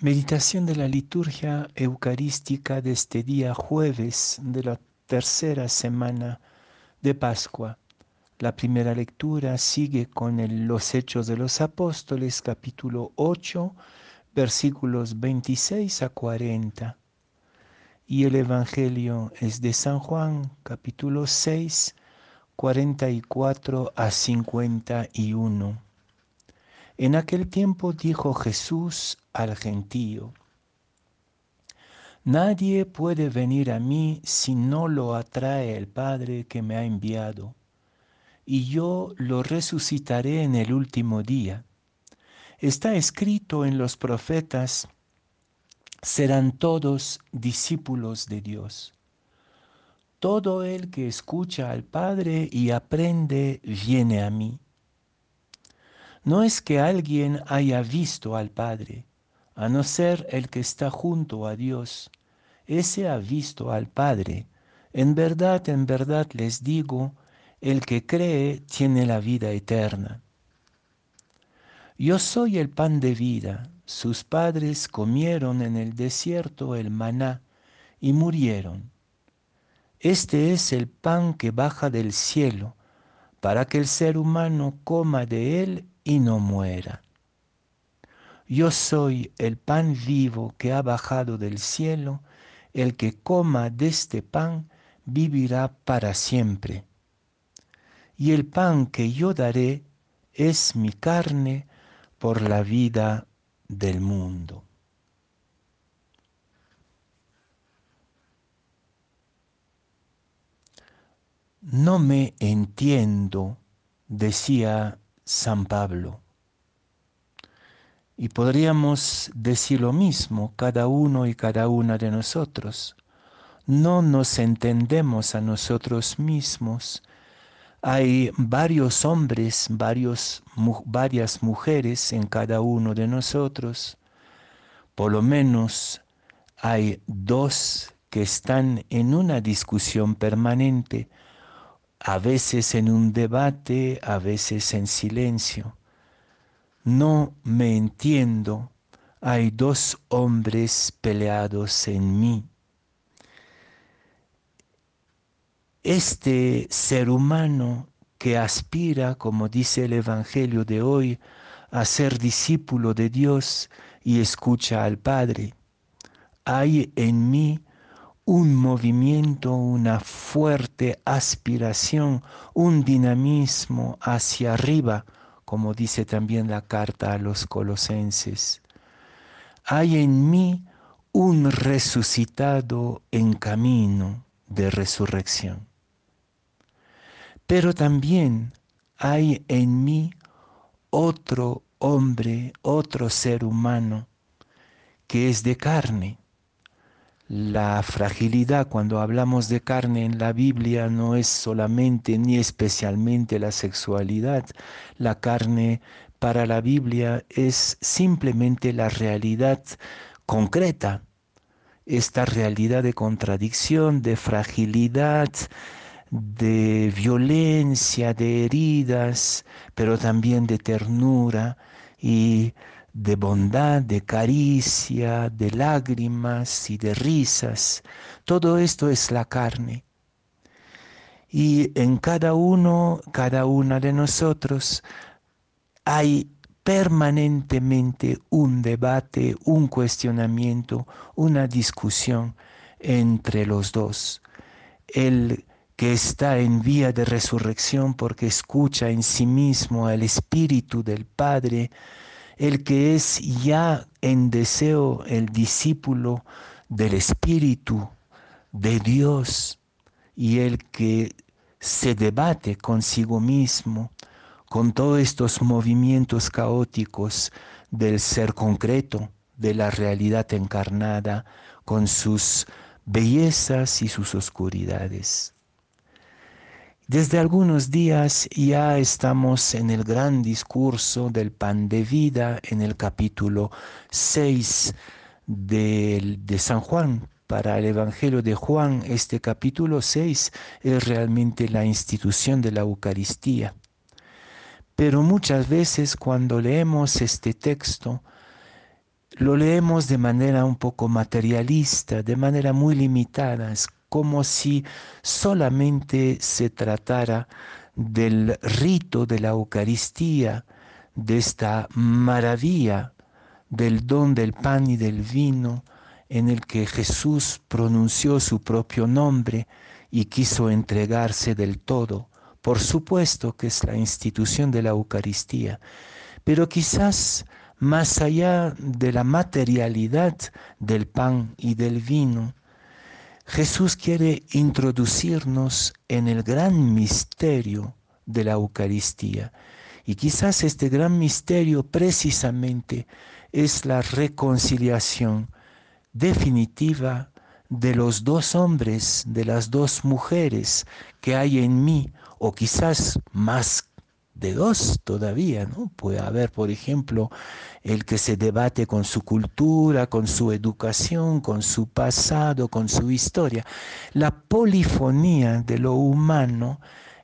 Meditación de la liturgia eucarística de este día jueves de la tercera semana de Pascua. La primera lectura sigue con los Hechos de los Apóstoles, capítulo 8, versículos 26 a 40. Y el Evangelio es de San Juan, capítulo 6, 44 a 51. En aquel tiempo dijo Jesús al gentío, Nadie puede venir a mí si no lo atrae el Padre que me ha enviado, y yo lo resucitaré en el último día. Está escrito en los profetas, serán todos discípulos de Dios. Todo el que escucha al Padre y aprende viene a mí. No es que alguien haya visto al Padre, a no ser el que está junto a Dios. Ese ha visto al Padre. En verdad, en verdad les digo, el que cree tiene la vida eterna. Yo soy el pan de vida. Sus padres comieron en el desierto el maná y murieron. Este es el pan que baja del cielo, para que el ser humano coma de él y no muera. Yo soy el pan vivo que ha bajado del cielo, el que coma de este pan vivirá para siempre. Y el pan que yo daré es mi carne por la vida del mundo. No me entiendo, decía San Pablo. Y podríamos decir lo mismo cada uno y cada una de nosotros. No nos entendemos a nosotros mismos. Hay varios hombres, varios, varias mujeres en cada uno de nosotros. Por lo menos hay dos que están en una discusión permanente a veces en un debate, a veces en silencio. No me entiendo, hay dos hombres peleados en mí. Este ser humano que aspira, como dice el Evangelio de hoy, a ser discípulo de Dios y escucha al Padre, hay en mí un movimiento, una fuerte aspiración, un dinamismo hacia arriba, como dice también la carta a los colosenses. Hay en mí un resucitado en camino de resurrección. Pero también hay en mí otro hombre, otro ser humano que es de carne, la fragilidad cuando hablamos de carne en la Biblia no es solamente ni especialmente la sexualidad. La carne para la Biblia es simplemente la realidad concreta. Esta realidad de contradicción, de fragilidad, de violencia, de heridas, pero también de ternura y de bondad, de caricia, de lágrimas y de risas. Todo esto es la carne. Y en cada uno, cada una de nosotros hay permanentemente un debate, un cuestionamiento, una discusión entre los dos. El que está en vía de resurrección porque escucha en sí mismo al Espíritu del Padre, el que es ya en deseo el discípulo del Espíritu de Dios y el que se debate consigo mismo con todos estos movimientos caóticos del ser concreto, de la realidad encarnada, con sus bellezas y sus oscuridades. Desde algunos días ya estamos en el gran discurso del pan de vida en el capítulo 6 de, de San Juan. Para el Evangelio de Juan, este capítulo 6 es realmente la institución de la Eucaristía. Pero muchas veces cuando leemos este texto, lo leemos de manera un poco materialista, de manera muy limitada, como si solamente se tratara del rito de la Eucaristía, de esta maravilla del don del pan y del vino en el que Jesús pronunció su propio nombre y quiso entregarse del todo. Por supuesto que es la institución de la Eucaristía, pero quizás más allá de la materialidad del pan y del vino, Jesús quiere introducirnos en el gran misterio de la Eucaristía. Y quizás este gran misterio precisamente es la reconciliación definitiva de los dos hombres, de las dos mujeres que hay en mí, o quizás más de dos todavía, ¿no? Puede haber, por ejemplo, el que se debate con su cultura, con su educación, con su pasado, con su historia. La polifonía de lo humano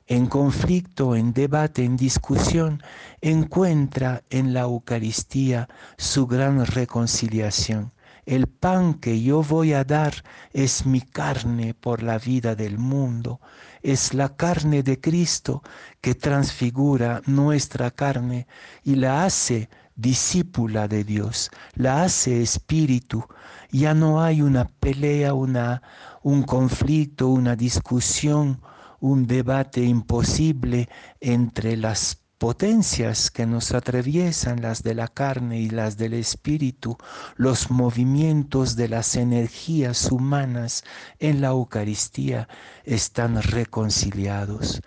en conflicto, en debate, en discusión, encuentra en la Eucaristía su gran reconciliación. El pan que yo voy a dar es mi carne por la vida del mundo. Es la carne de Cristo que transfigura nuestra carne y la hace discípula de Dios, la hace espíritu. Ya no hay una pelea, una, un conflicto, una discusión, un debate imposible entre las potencias que nos atraviesan, las de la carne y las del espíritu, los movimientos de las energías humanas en la Eucaristía están reconciliados.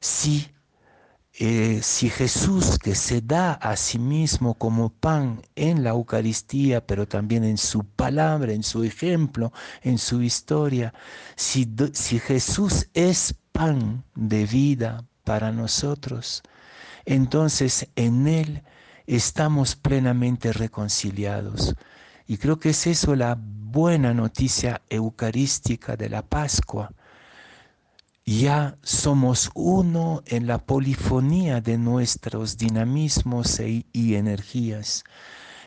Si, eh, si Jesús que se da a sí mismo como pan en la Eucaristía, pero también en su palabra, en su ejemplo, en su historia, si, si Jesús es pan de vida para nosotros, entonces en Él estamos plenamente reconciliados. Y creo que es eso la buena noticia eucarística de la Pascua. Ya somos uno en la polifonía de nuestros dinamismos e, y energías.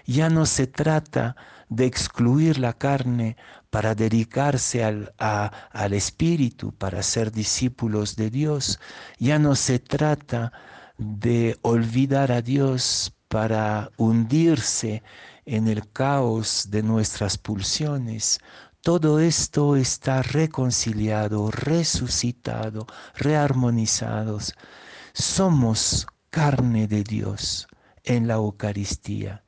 Ya no se trata de excluir la carne para dedicarse al, al espíritu, para ser discípulos de Dios. Ya no se trata de olvidar a Dios para hundirse en el caos de nuestras pulsiones. Todo esto está reconciliado, resucitado, rearmonizados. Somos carne de Dios en la Eucaristía.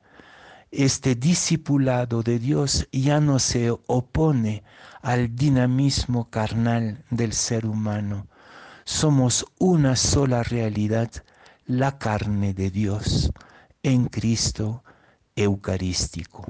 Este discipulado de Dios ya no se opone al dinamismo carnal del ser humano. Somos una sola realidad la carne de Dios en Cristo Eucarístico.